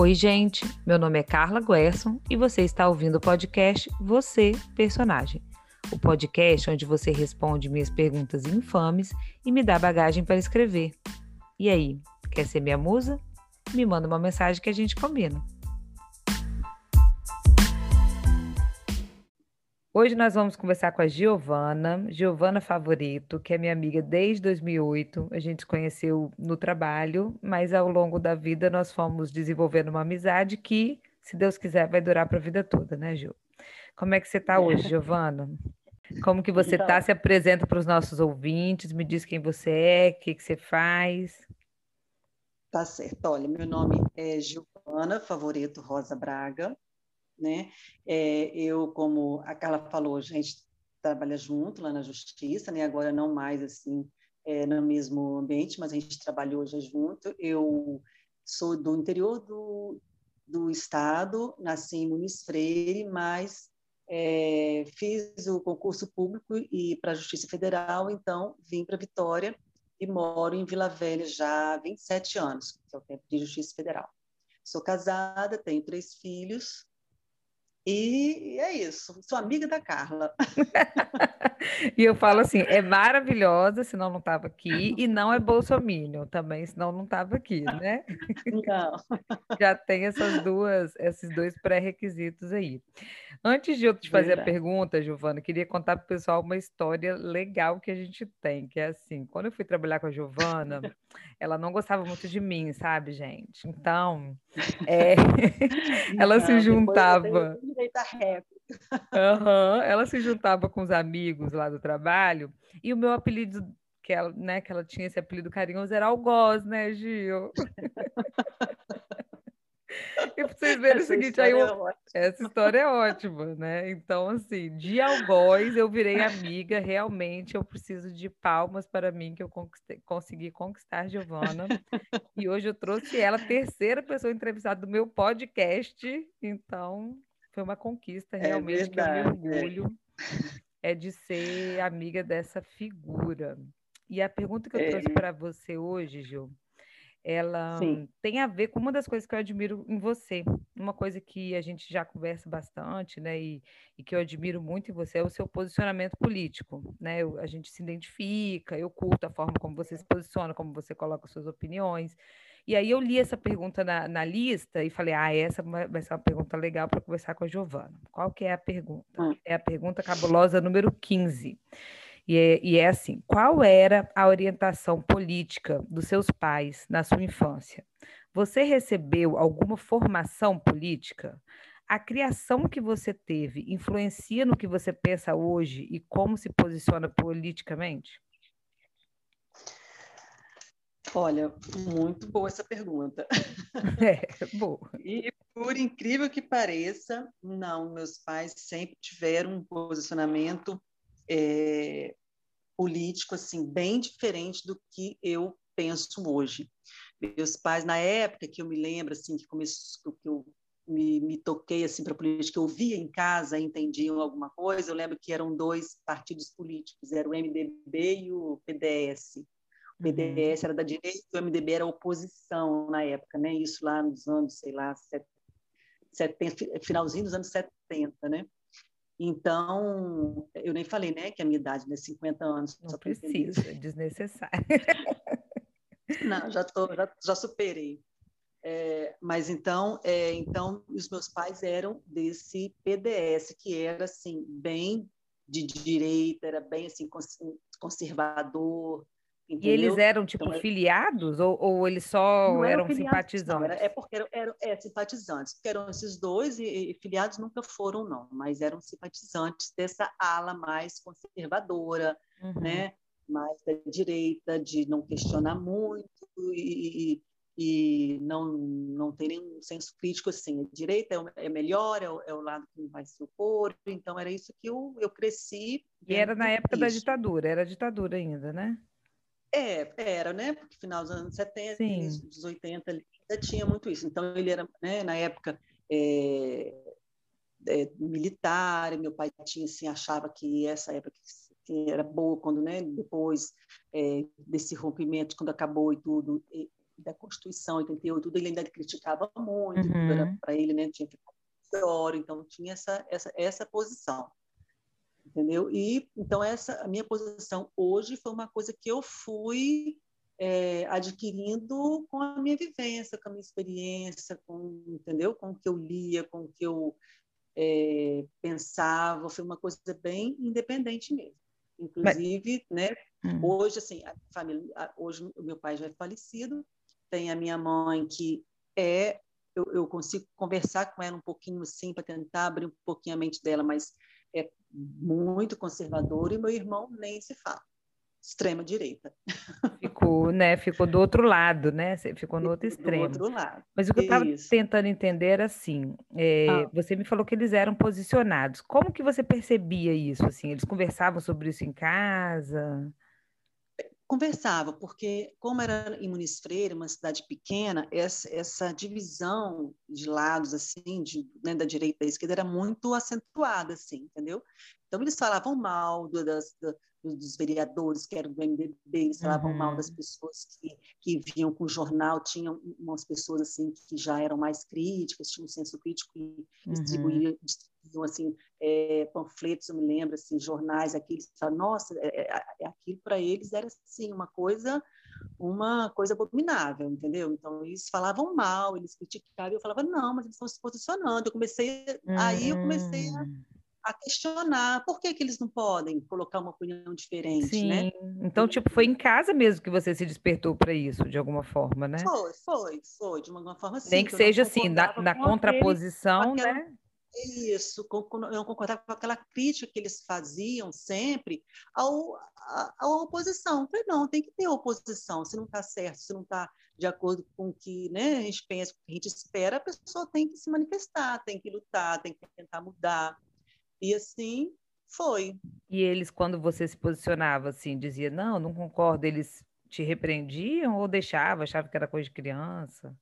Oi, gente. Meu nome é Carla Guerson e você está ouvindo o podcast Você, Personagem. O podcast onde você responde minhas perguntas infames e me dá bagagem para escrever. E aí, quer ser minha musa? Me manda uma mensagem que a gente combina. Hoje nós vamos conversar com a Giovana, Giovana Favorito, que é minha amiga desde 2008. A gente se conheceu no trabalho, mas ao longo da vida nós fomos desenvolvendo uma amizade que, se Deus quiser, vai durar para a vida toda, né, Gil? Como é que você está hoje, Giovana? Como que você está? Então... Se apresenta para os nossos ouvintes, me diz quem você é, o que, que você faz. Tá certo. Olha, meu nome é Giovana Favorito Rosa Braga, né? É, eu, como a Carla falou, a gente trabalha junto lá na Justiça, né? Agora não mais assim é, no mesmo ambiente, mas a gente trabalhou já junto. Eu sou do interior do, do estado, nasci em Muniz Freire, mas é, fiz o concurso público e para a Justiça Federal, então vim para Vitória e moro em Vila Velha já há 27 anos, que é o tempo de Justiça Federal. Sou casada, tenho três filhos, e é isso, sou amiga da Carla. e eu falo assim, é maravilhosa, senão não estava aqui, e não é bolsominion também, senão não estava aqui, né? Não. Já tem essas duas, esses dois pré-requisitos aí. Antes de eu te fazer Verdade. a pergunta, Giovana, queria contar para o pessoal uma história legal que a gente tem, que é assim, quando eu fui trabalhar com a Giovana, ela não gostava muito de mim, sabe, gente? Então, é... ela não, se juntava. Uhum, ela se juntava com os amigos lá do trabalho e o meu apelido que ela, né, que ela tinha esse apelido carinhoso era Algoz, né, Gil? E para vocês verem o seguinte, aí eu... é essa história é ótima, né? Então, assim, de algoz eu virei amiga, realmente eu preciso de palmas para mim que eu consegui conquistar Giovana. E hoje eu trouxe ela, terceira pessoa entrevistada do meu podcast. Então, foi uma conquista é realmente é que eu me orgulho é de ser amiga dessa figura. E a pergunta que eu é. trouxe para você hoje, Gil, ela Sim. tem a ver com uma das coisas que eu admiro em você. Uma coisa que a gente já conversa bastante, né? E, e que eu admiro muito em você é o seu posicionamento político, né? Eu, a gente se identifica, eu curto a forma como você se posiciona, como você coloca suas opiniões. E aí eu li essa pergunta na, na lista e falei, ah, essa vai ser uma pergunta legal para conversar com a Giovana. Qual que é a pergunta? Hum. É a pergunta cabulosa número 15. E é, e é assim: qual era a orientação política dos seus pais na sua infância? Você recebeu alguma formação política? A criação que você teve influencia no que você pensa hoje e como se posiciona politicamente? Olha, muito boa essa pergunta. É, boa. E por incrível que pareça, não, meus pais sempre tiveram um posicionamento é, político assim bem diferente do que eu penso hoje. Meus pais na época que eu me lembro assim que começou que eu me, me toquei assim para a política, eu via em casa, entendiam alguma coisa. Eu lembro que eram dois partidos políticos, era o MDB e o PDS. O PDS uhum. era da direita, e o MDB era oposição na época, né? Isso lá nos anos, sei lá, 70, finalzinho dos anos 70, né? Então, eu nem falei, né, que a minha idade, né, 50 anos. Não precisa, é desnecessário. Não, já, tô, já, já superei. É, mas então, é, então, os meus pais eram desse PDS, que era, assim, bem de direita, era bem, assim, conservador, Entendeu? E eles eram, tipo, então, filiados ou, ou eles só eram, eram simpatizantes? Não, era, é porque eram, eram é, simpatizantes, porque eram esses dois e, e, filiados nunca foram, não, mas eram simpatizantes dessa ala mais conservadora, uhum. né? mais da direita, de não questionar muito e, e não, não ter nenhum senso crítico assim. A direita é, é melhor, é o, é o, lado que vai se opor, então era isso que eu, eu cresci. E era na época da ditadura, era ditadura ainda, né? É, era, né? Porque final dos anos 70, Sim. dos 80, ainda tinha muito isso. Então, ele era, né, na época, é, é, militar, meu pai tinha, assim, achava que essa época que era boa, quando, né, depois é, desse rompimento, quando acabou e tudo, da Constituição 88, tudo ele ainda criticava muito, uhum. para ele, né, tinha que pior, então tinha essa, essa, essa posição. Entendeu? E então essa a minha posição hoje foi uma coisa que eu fui é, adquirindo com a minha vivência, com a minha experiência, com entendeu, com o que eu lia, com o que eu é, pensava, foi uma coisa bem independente mesmo. Inclusive, Mas... né? Hum. Hoje assim, a família, hoje o meu pai já é falecido, tem a minha mãe que é eu, eu consigo conversar com ela um pouquinho assim para tentar abrir um pouquinho a mente dela, mas é muito conservadora e meu irmão nem se fala extrema direita. Ficou, né? Ficou do outro lado, né? Ficou no outro extremo. Do outro lado. Mas o que eu estava tentando entender era assim: é, ah. você me falou que eles eram posicionados. Como que você percebia isso? Assim, eles conversavam sobre isso em casa? Conversava, porque como era em Muniz Freire, uma cidade pequena, essa, essa divisão de lados, assim, de, né, da direita e da esquerda, era muito acentuada, assim, entendeu? Então, eles falavam mal do, das, dos vereadores que eram do MDB, eles falavam uhum. mal das uhum. pessoas que, que vinham com o jornal, tinham umas pessoas assim que já eram mais críticas, tinham um senso crítico e uhum. distribuíam, distribuíam assim, é, panfletos, eu me lembro, assim, jornais, aqueles, nossa, é, é, é aquilo para eles era assim, uma coisa uma coisa abominável, entendeu? Então eles falavam mal, eles criticavam, eu falava não, mas eles estão se posicionando. Eu comecei, uhum. aí eu comecei a hum a questionar por que, que eles não podem colocar uma opinião diferente, Sim. né? Então, tipo, foi em casa mesmo que você se despertou para isso, de alguma forma, né? Foi, foi, foi, de alguma forma sim. Nem que, seja assim, na, na contraposição, aquele, né? Isso, eu não concordava com aquela crítica que eles faziam sempre ao, à, à oposição. Eu falei, não, tem que ter oposição. Se não está certo, se não está de acordo com o que né, a gente pensa, o que a gente espera, a pessoa tem que se manifestar, tem que lutar, tem que tentar mudar. E assim foi. E eles, quando você se posicionava assim, dizia, não, não concordo, eles te repreendiam ou deixavam, achavam que era coisa de criança?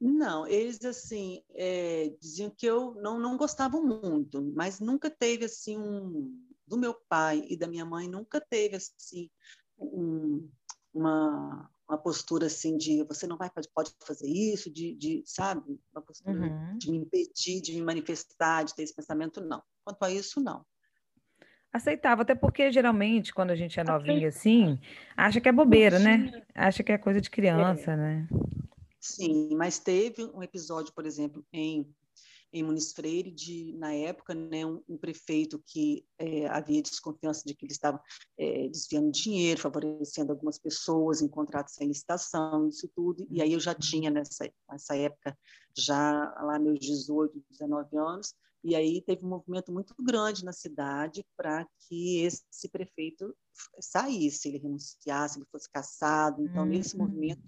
Não, eles assim é, diziam que eu não, não gostavam muito, mas nunca teve assim um do meu pai e da minha mãe nunca teve assim um, uma, uma postura assim de você não vai pode fazer isso, de, de sabe, uma postura uhum. de me impedir, de me manifestar, de ter esse pensamento não. Quanto a isso, não. Aceitava, até porque geralmente quando a gente é novinha assim, acha que é bobeira, né? Acha que é coisa de criança, é. né? Sim, mas teve um episódio, por exemplo, em em Muniz Freire, de, na época, né, um, um prefeito que é, havia desconfiança de que ele estava é, desviando dinheiro, favorecendo algumas pessoas em contratos sem licitação, isso tudo. E aí eu já uhum. tinha, nessa, nessa época, já lá meus 18, 19 anos, e aí teve um movimento muito grande na cidade para que esse prefeito saísse, ele renunciasse, ele fosse caçado. Então, uhum. nesse movimento,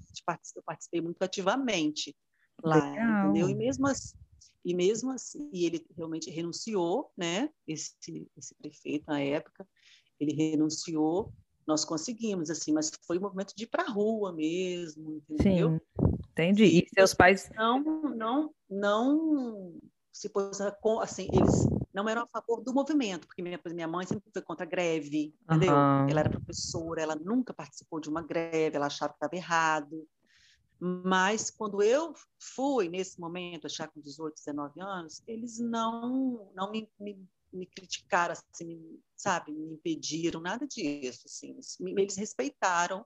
eu participei muito ativamente lá, Legal. entendeu? E mesmo assim, e mesmo assim, e ele realmente renunciou, né? Esse, esse prefeito na época, ele renunciou. Nós conseguimos, assim, mas foi um movimento de ir para a rua mesmo, entendeu? Sim, entendi. E seus pais não, não, não se posicionaram assim, eles não eram a favor do movimento, porque minha, minha mãe sempre foi contra a greve, entendeu? Uhum. Ela era professora, ela nunca participou de uma greve, ela achava que estava errado. Mas quando eu fui nesse momento, já com 18, 19 anos, eles não não me, me, me criticaram, assim, sabe, me impediram, nada disso, assim, eles respeitaram.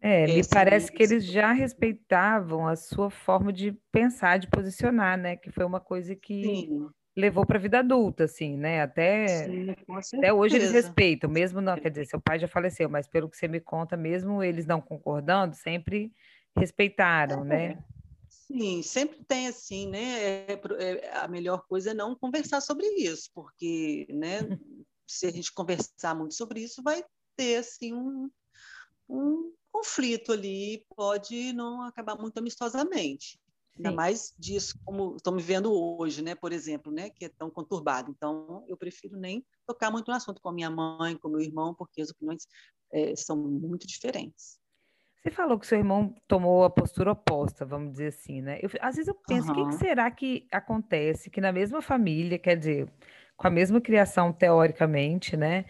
É, me parece que eles já respeitavam a sua forma de pensar, de posicionar, né? Que foi uma coisa que Sim. levou para a vida adulta, assim, né? Até, Sim, até hoje eles respeitam, mesmo não, quer dizer, seu pai já faleceu, mas pelo que você me conta, mesmo eles não concordando, sempre respeitaram, né? é. né? Sim, sempre tem assim, né? É, é, a melhor coisa é não conversar sobre isso, porque, né? se a gente conversar muito sobre isso, vai ter assim um, um conflito ali, pode não acabar muito amistosamente. Sim. Ainda mais disso, como estou me vendo hoje, né? Por exemplo, né? Que é tão conturbado. Então, eu prefiro nem tocar muito no assunto com a minha mãe, com meu irmão, porque as opiniões é, são muito diferentes. Você falou que seu irmão tomou a postura oposta, vamos dizer assim, né? Eu, às vezes eu penso, o que, que será que acontece que na mesma família, quer dizer, com a mesma criação teoricamente, né?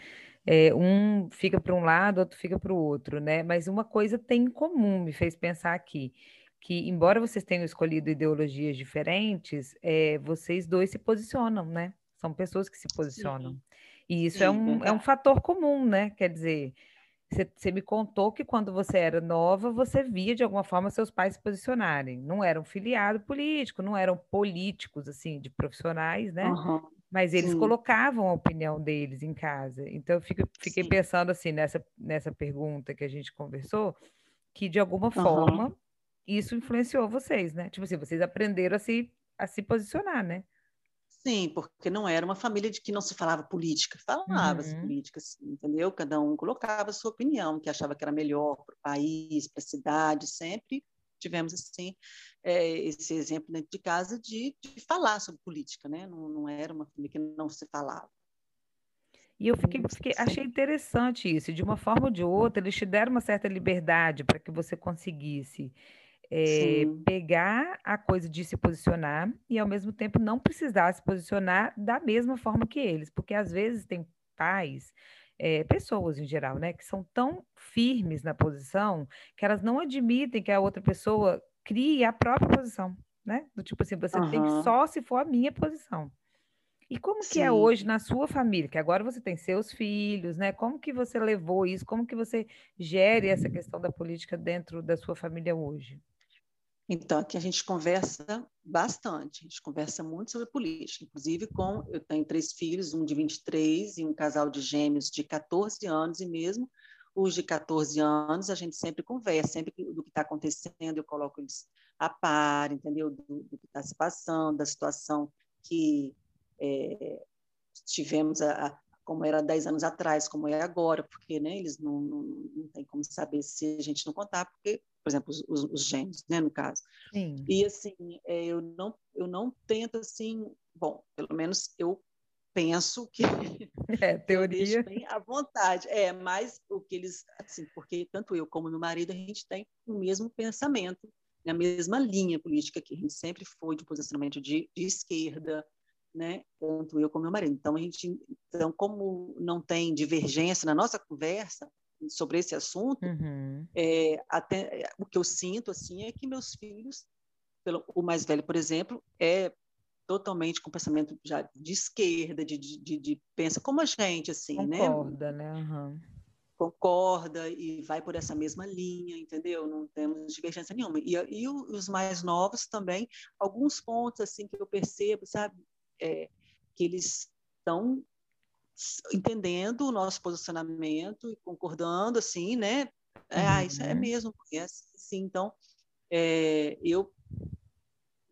é, um fica para um lado, outro fica para o outro, né? Mas uma coisa tem em comum, me fez pensar aqui, que embora vocês tenham escolhido ideologias diferentes, é, vocês dois se posicionam, né? São pessoas que se posicionam. Sim. E isso é Sim, é, um, é um fator comum, né? Quer dizer, você me contou que quando você era nova, você via de alguma forma seus pais se posicionarem. Não eram filiado político, não eram políticos, assim, de profissionais, né? Uhum, Mas eles sim. colocavam a opinião deles em casa. Então, eu fico, fiquei sim. pensando, assim, nessa, nessa pergunta que a gente conversou, que de alguma uhum. forma isso influenciou vocês, né? Tipo assim, vocês aprenderam a se, a se posicionar, né? Sim, porque não era uma família de que não se falava política, falava-se uhum. política, assim, entendeu? Cada um colocava a sua opinião, que achava que era melhor para o país, para a cidade, sempre tivemos assim é, esse exemplo dentro de casa de, de falar sobre política, né? Não, não, era uma família que não se falava. E eu fiquei, fiquei, achei interessante isso. De uma forma ou de outra, eles te deram uma certa liberdade para que você conseguisse é, pegar a coisa de se posicionar e, ao mesmo tempo, não precisar se posicionar da mesma forma que eles, porque às vezes tem pais, é, pessoas em geral, né, que são tão firmes na posição que elas não admitem que a outra pessoa crie a própria posição, né? Do tipo assim, você uhum. tem que só se for a minha posição. E como Sim. que é hoje na sua família? Que agora você tem seus filhos, né? Como que você levou isso? Como que você gere essa questão da política dentro da sua família hoje? Então, aqui a gente conversa bastante, a gente conversa muito sobre política, inclusive com, eu tenho três filhos, um de 23 e um casal de gêmeos de 14 anos, e mesmo os de 14 anos, a gente sempre conversa, sempre do que está acontecendo, eu coloco eles a par, entendeu? Do, do que está se passando, da situação que é, tivemos a, como era 10 anos atrás, como é agora, porque né, eles não, não, não tem como saber se a gente não contar, porque, por exemplo, os, os, os gêmeos, né, no caso. Sim. E, assim, é, eu, não, eu não tento, assim, bom, pelo menos eu penso que é teoria bem à vontade é mas o que eles assim porque tanto eu como meu marido a gente tem o mesmo pensamento na mesma linha política que a gente sempre foi de posicionamento de, de esquerda né? Tanto eu como meu marido. Então a gente, então como não tem divergência na nossa conversa sobre esse assunto, uhum. é, até o que eu sinto assim é que meus filhos, pelo, o mais velho, por exemplo, é totalmente com pensamento já de esquerda, de, de, de pensa como a gente assim, Concorda, né? Concorda, né? Uhum concorda e vai por essa mesma linha, entendeu? Não temos divergência nenhuma. E, e os mais novos também, alguns pontos assim que eu percebo, sabe? é, que eles estão entendendo o nosso posicionamento e concordando, assim, né? É, uhum. Ah, isso é uhum. mesmo, é assim, então, é, eu,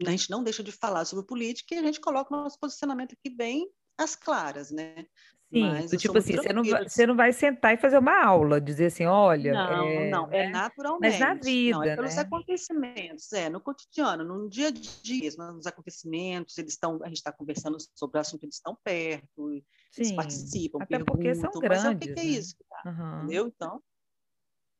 a gente não deixa de falar sobre política e a gente coloca o nosso posicionamento aqui bem às claras, né? Sim, Mas tipo assim, você não, vai, você não vai sentar e fazer uma aula, dizer assim, olha. Não, é, não, é naturalmente. Mas na vida. Não, é pelos né? acontecimentos, é, no cotidiano, no dia a dia, nos acontecimentos, eles estão, a gente está conversando sobre o assunto, eles estão perto, Sim, eles participam, até porque são grandes. Mas é o que, que é né? isso? Uhum. Entendeu? Então,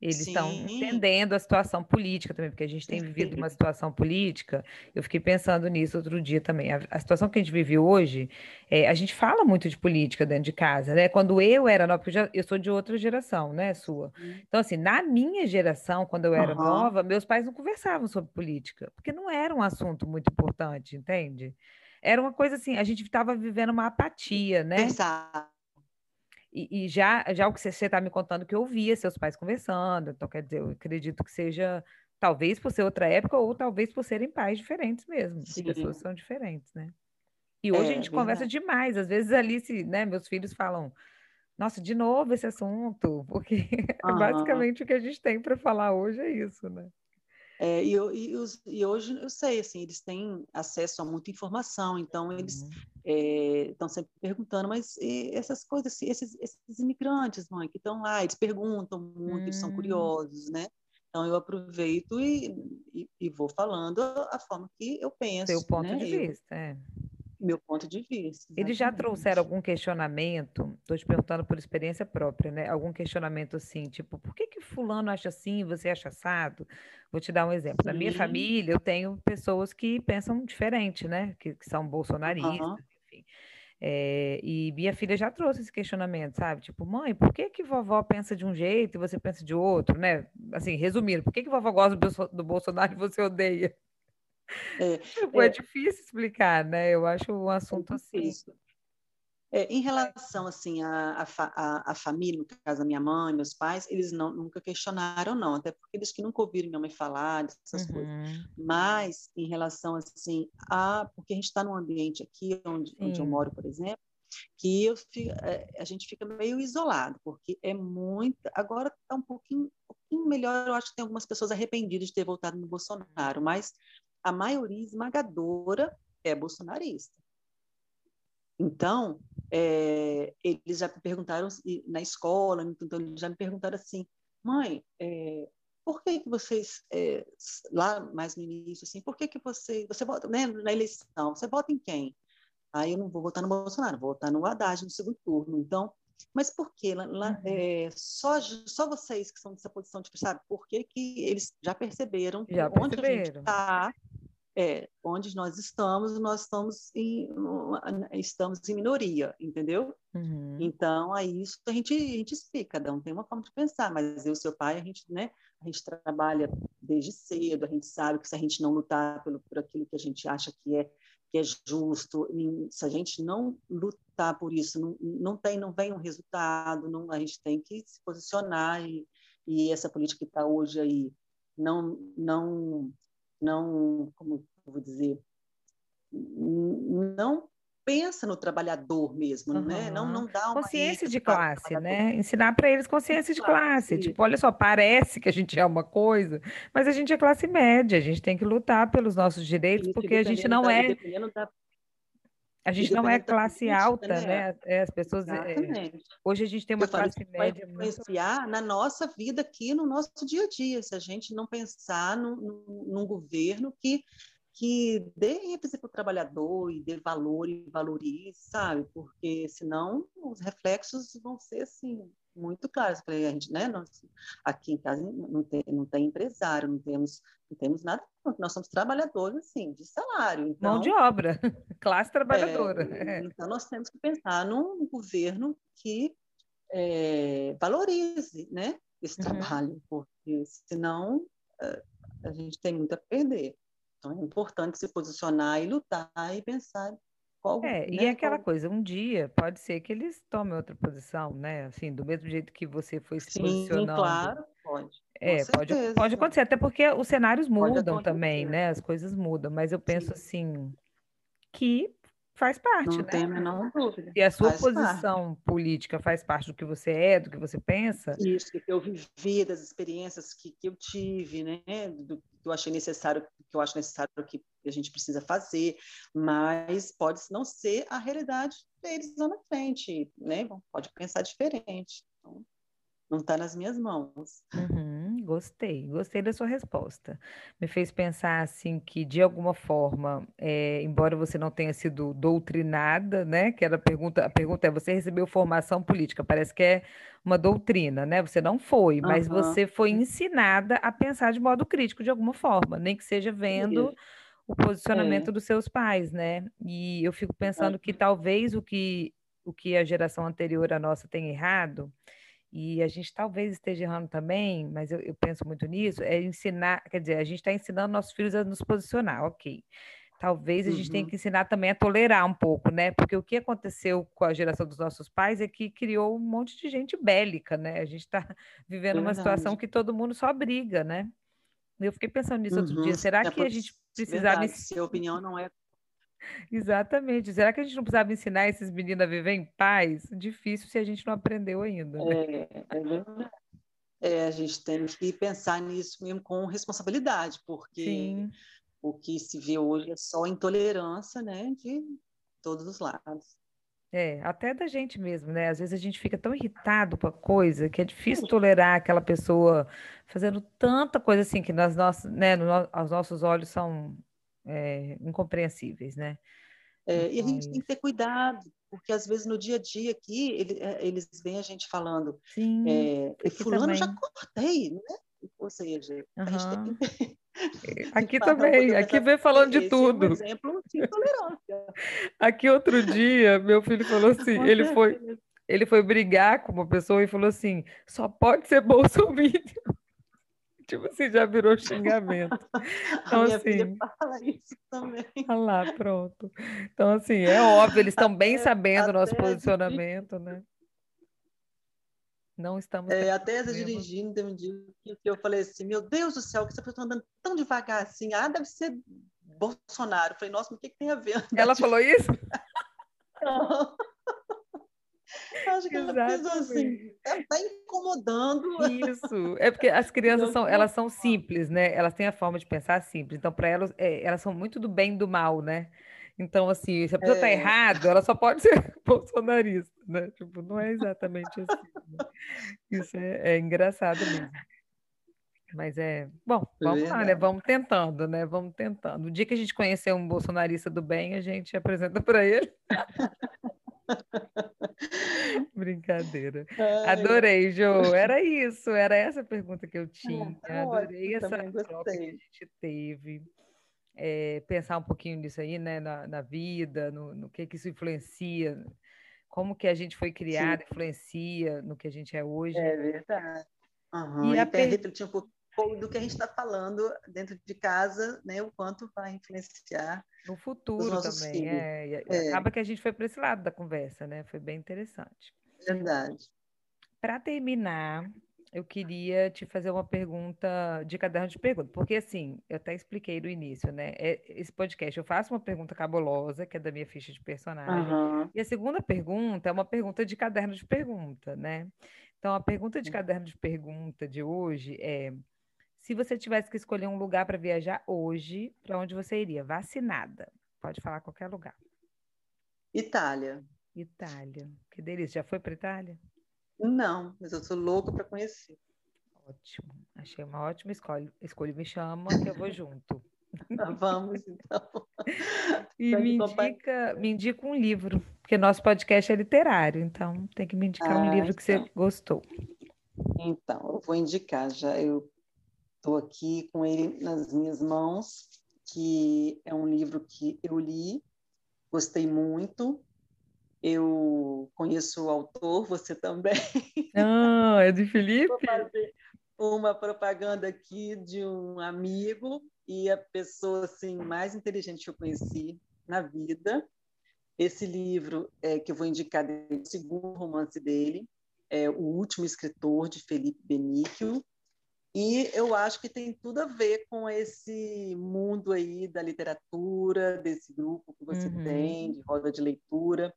eles estão entendendo a situação política também, porque a gente tem vivido uma situação política. Eu fiquei pensando nisso outro dia também. A, a situação que a gente vive hoje, é, a gente fala muito de política dentro de casa, né? Quando eu era nova, porque eu, já, eu sou de outra geração, né, sua. Uhum. Então, assim, na minha geração, quando eu era uhum. nova, meus pais não conversavam sobre política, porque não era um assunto muito importante, entende? Era uma coisa assim, a gente estava vivendo uma apatia, né? Exato. E, e, já, já o que você está me contando que eu ouvia seus pais conversando, então quer dizer, eu acredito que seja talvez por ser outra época ou talvez por serem pais diferentes mesmo. Sim. As pessoas são diferentes, né? E hoje é, a gente verdade. conversa demais. Às vezes ali, se, né, meus filhos falam, nossa, de novo esse assunto, porque uhum. basicamente o que a gente tem para falar hoje é isso, né? É, e, e, os, e, hoje eu sei, assim, eles têm acesso a muita informação, então eles estão uhum. é, sempre perguntando, mas essas coisas, esses, esses imigrantes, mãe, que estão lá, eles perguntam muito, eles são hum. curiosos, né? Então eu aproveito e, e, e, vou falando a forma que eu penso. Seu ponto né? de vista, é meu ponto de vista. Exatamente. Eles já trouxeram algum questionamento? Estou te perguntando por experiência própria, né? Algum questionamento assim, tipo, por que que fulano acha assim, você acha assado? Vou te dar um exemplo. Na minha família, eu tenho pessoas que pensam diferente, né? Que, que são bolsonaristas, uhum. enfim. É, e minha filha já trouxe esse questionamento, sabe? Tipo, mãe, por que que vovó pensa de um jeito e você pensa de outro, né? Assim, resumindo, por que que vovó gosta do Bolsonaro e você odeia? É, é, é difícil explicar, né? Eu acho um assunto é assim. É, em relação assim à, família, no caso da minha mãe, meus pais, eles não, nunca questionaram não, até porque eles que nunca ouviram minha mãe falar dessas uhum. coisas. Mas em relação assim a, porque a gente está num ambiente aqui onde, onde eu moro, por exemplo, que eu, é, a gente fica meio isolado, porque é muito. Agora está um pouquinho, um pouquinho melhor. Eu acho que tem algumas pessoas arrependidas de ter voltado no Bolsonaro, mas a maioria esmagadora é bolsonarista. Então, é, eles já me perguntaram na escola, então eles já me perguntaram assim, mãe, é, por que que vocês é, lá mais no início assim, por que que você você vota né, na eleição, você vota em quem? Aí eu não vou votar no Bolsonaro, vou votar no Haddad no segundo turno. Então, mas por que lá, lá uhum. é, só só vocês que são dessa posição de sabe por que que eles já perceberam já onde perceberam. a gente está é, onde nós estamos, nós estamos em, estamos em minoria, entendeu? Uhum. Então, aí isso a gente, a gente explica, cada um tem uma forma de pensar, mas eu e seu pai, a gente, né, a gente trabalha desde cedo, a gente sabe que se a gente não lutar pelo, por aquilo que a gente acha que é, que é justo, se a gente não lutar por isso, não, não tem, não vem um resultado, não, a gente tem que se posicionar e, e essa política que está hoje aí não, não não, como eu vou dizer, não pensa no trabalhador mesmo, uhum. né? Não, não dá uma consciência de classe, né? Ensinar para eles consciência de classe. Tipo, olha só, parece que a gente é uma coisa, mas a gente é classe média. A gente tem que lutar pelos nossos direitos, porque a gente não é da, a gente não é classe política, alta, né? né? É, as pessoas. É, hoje a gente tem uma Eu classe falo, média. Vai influenciar muito... na nossa vida aqui, no nosso dia a dia, se a gente não pensar num, num governo que, que dê ênfase para o trabalhador e dê valor e valorize, sabe? Porque senão os reflexos vão ser assim muito claros. a gente, né? Nós, aqui em casa não tem, não tem empresário, não temos, não temos nada. Nós somos trabalhadores, assim, de salário. Então, Mão de obra, classe trabalhadora. É, então, nós temos que pensar num governo que é, valorize, né? Esse uhum. trabalho, porque senão é, a gente tem muito a perder. Então, é importante se posicionar e lutar e pensar qual, é, né? e é aquela Qual... coisa, um dia pode ser que eles tomem outra posição, né? Assim, do mesmo jeito que você foi se Sim, posicionando. claro, pode. É, pode, pode acontecer, até porque os cenários mudam também, né? As coisas mudam, mas eu penso Sim. assim que faz parte, não né? tem a menor dúvida. E a sua faz posição parte. política faz parte do que você é, do que você pensa? Isso, que eu vivi, das experiências que, que eu tive, né? Do que eu achei necessário, que eu acho necessário que a gente precisa fazer, mas pode não ser a realidade deles lá na frente, né? Pode pensar diferente. Então, não está nas minhas mãos. Uhum, gostei, gostei da sua resposta. Me fez pensar assim que de alguma forma, é, embora você não tenha sido doutrinada, né? Que era a pergunta, a pergunta é: você recebeu formação política? Parece que é uma doutrina, né? Você não foi, mas uhum. você foi ensinada a pensar de modo crítico de alguma forma, nem que seja vendo Isso. O posicionamento é. dos seus pais, né? E eu fico pensando que talvez o que o que a geração anterior à nossa tem errado e a gente talvez esteja errando também, mas eu, eu penso muito nisso, é ensinar, quer dizer, a gente está ensinando nossos filhos a nos posicionar, ok. Talvez a gente uhum. tenha que ensinar também a tolerar um pouco, né? Porque o que aconteceu com a geração dos nossos pais é que criou um monte de gente bélica, né? A gente está vivendo é uma situação que todo mundo só briga, né? Eu fiquei pensando nisso uhum. outro dia. Será é que a gente precisava. Verdade, a opinião não é Exatamente. Será que a gente não precisava ensinar esses meninos a viver em paz? Difícil se a gente não aprendeu ainda. Né? É, é. É, a gente tem que pensar nisso mesmo com responsabilidade, porque Sim. o que se vê hoje é só intolerância, né, de todos os lados. É, até da gente mesmo, né? Às vezes a gente fica tão irritado com a coisa que é difícil tolerar aquela pessoa fazendo tanta coisa assim que nas nossas, né, no, aos nossos olhos são é, incompreensíveis, né? É, e a gente tem que ter cuidado, porque às vezes no dia a dia aqui ele, é, eles veem a gente falando, Sim, é, fulano também. já cortei, né? Ou seja, uhum. a gente tem que Aqui também, aqui vem falando de tudo. É um exemplo intolerância. Aqui outro dia, meu filho falou assim, ele foi, ele foi brigar com uma pessoa e falou assim, só pode ser Bolsonaro. tipo assim, já virou xingamento. Então, assim, fala isso também. Olha lá, pronto. Então, assim, é óbvio, eles estão bem sabendo o nosso posicionamento, né? Não estamos. É, até dirigindo, tem um dia que eu falei assim: Meu Deus do céu, que você está andando tão devagar assim? Ah, deve ser Bolsonaro. Eu falei: Nossa, mas o que, que tem a ver? Ela falou isso? Não. Acho que ela pensou assim, está incomodando. Isso, é porque as crianças são, elas são simples, né? Elas têm a forma de pensar simples. Então, para elas, é, elas são muito do bem e do mal, né? Então, assim, se a pessoa está é. errada, ela só pode ser bolsonarista, né? Tipo, não é exatamente assim. Né? Isso é, é, engraçado mesmo. Mas é. Bom, vamos lá, né? Vamos tentando, né? Vamos tentando. O dia que a gente conhecer um bolsonarista do bem, a gente apresenta para ele. Brincadeira. Ai, Adorei, Jo. Era isso, era essa pergunta que eu tinha. Ah, Adorei essa troca que a gente teve é, pensar um pouquinho nisso aí, né, na, na vida, no, no, que que isso influencia, como que a gente foi criado, Sim. influencia no que a gente é hoje. É verdade. Uhum. E, e até per... refletir um pouco do que a gente está falando dentro de casa, né, o quanto vai influenciar no futuro também. É, é. Acaba que a gente foi para esse lado da conversa, né? Foi bem interessante. Verdade. Para terminar, eu queria te fazer uma pergunta de caderno de perguntas, porque assim, eu até expliquei no início, né? É, esse podcast, eu faço uma pergunta cabulosa, que é da minha ficha de personagem, uhum. e a segunda pergunta é uma pergunta de caderno de pergunta, né? Então, a pergunta de caderno de pergunta de hoje é: se você tivesse que escolher um lugar para viajar hoje, para onde você iria? Vacinada. Pode falar qualquer lugar. Itália. Itália. Que delícia. Já foi para Itália? Não, mas eu sou louca para conhecer. Ótimo. Achei uma ótima escolha. Escolha me chama que eu vou junto. Vamos, então. E me indica, me indica um livro, porque nosso podcast é literário, então tem que me indicar ah, um livro que então. você gostou. Então, eu vou indicar já. Eu estou aqui com ele nas minhas mãos, que é um livro que eu li, gostei muito, eu conheço o autor, você também. Ah, é de Felipe? Vou fazer uma propaganda aqui de um amigo e a pessoa assim mais inteligente que eu conheci na vida. Esse livro é, que eu vou indicar é o segundo romance dele, é O Último Escritor, de Felipe Benício. E eu acho que tem tudo a ver com esse mundo aí da literatura, desse grupo que você uhum. tem, de roda de leitura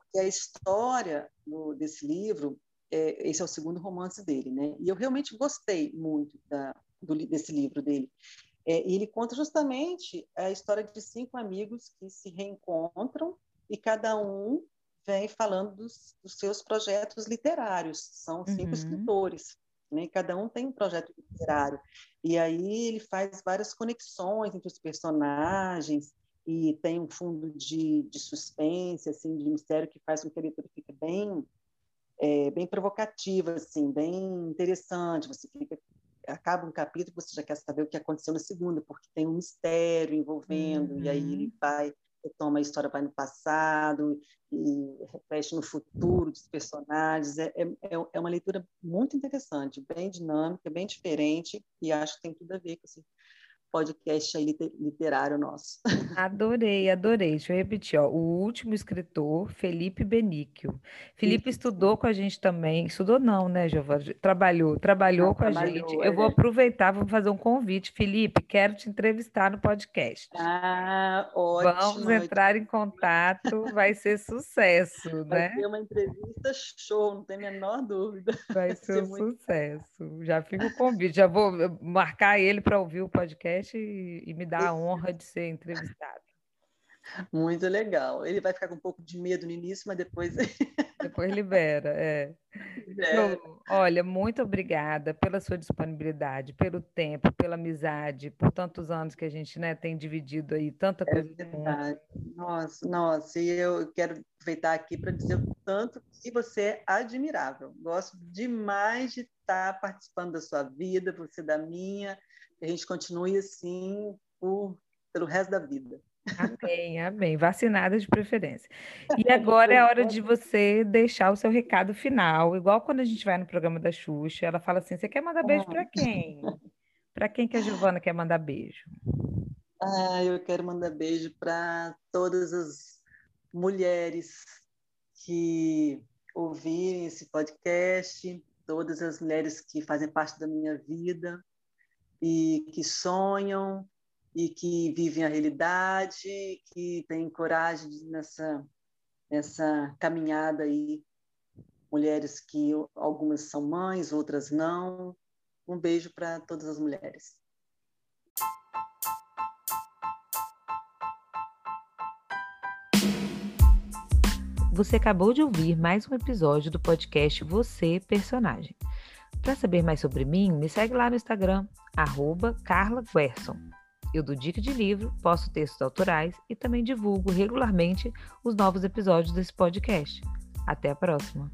porque a história do, desse livro, é, esse é o segundo romance dele, né? E eu realmente gostei muito da, do, desse livro dele. É, e ele conta justamente a história de cinco amigos que se reencontram e cada um vem falando dos, dos seus projetos literários. São cinco uhum. escritores, né? Cada um tem um projeto literário. E aí ele faz várias conexões entre os personagens e tem um fundo de, de suspense, assim, de mistério que faz com que a leitura fique bem, é, bem provocativa, assim, bem interessante. Você fica acaba um capítulo, você já quer saber o que aconteceu na segunda, porque tem um mistério envolvendo, uhum. e aí ele uhum. vai, retoma a história, vai no passado, e reflete no futuro dos personagens. É, é, é uma leitura muito interessante, bem dinâmica, bem diferente, e acho que tem tudo a ver com esse podcast literário nosso. Adorei, adorei. Deixa eu repetir, ó. O último escritor, Felipe Benício. Felipe Isso. estudou com a gente também. Estudou não, né, Giovana? Trabalhou, trabalhou ah, com trabalhou, a gente. É. Eu vou aproveitar, vou fazer um convite. Felipe, quero te entrevistar no podcast. Ah, ótimo. Vamos entrar em contato, vai ser sucesso, vai né? Vai ser uma entrevista show, não tem a menor dúvida. Vai ser, vai ser um muito... sucesso. Já fica o convite, já vou marcar ele para ouvir o podcast podcast e, e me dá a honra de ser entrevistado. Muito legal. Ele vai ficar com um pouco de medo no início, mas depois. Depois libera, é. Então, olha, muito obrigada pela sua disponibilidade, pelo tempo, pela amizade, por tantos anos que a gente né, tem dividido aí tanta é coisa. Verdade. Nossa, nossa, e eu quero aproveitar aqui para dizer o tanto que você é admirável. Gosto demais de estar participando da sua vida, você da minha que a gente continue assim por, pelo resto da vida. Amém, amém. Vacinada de preferência. E agora é a hora de você deixar o seu recado final, igual quando a gente vai no programa da Xuxa, ela fala assim: você quer mandar beijo para quem? Para quem que a Giovana quer mandar beijo? Ah, eu quero mandar beijo para todas as mulheres que ouvirem esse podcast, todas as mulheres que fazem parte da minha vida e que sonham e que vivem a realidade, que têm coragem nessa, nessa caminhada aí. Mulheres que algumas são mães, outras não. Um beijo para todas as mulheres. Você acabou de ouvir mais um episódio do podcast Você Personagem. Para saber mais sobre mim, me segue lá no Instagram, arroba Carla Guerson. Eu dou dica de livro, posto textos autorais e também divulgo regularmente os novos episódios desse podcast. Até a próxima!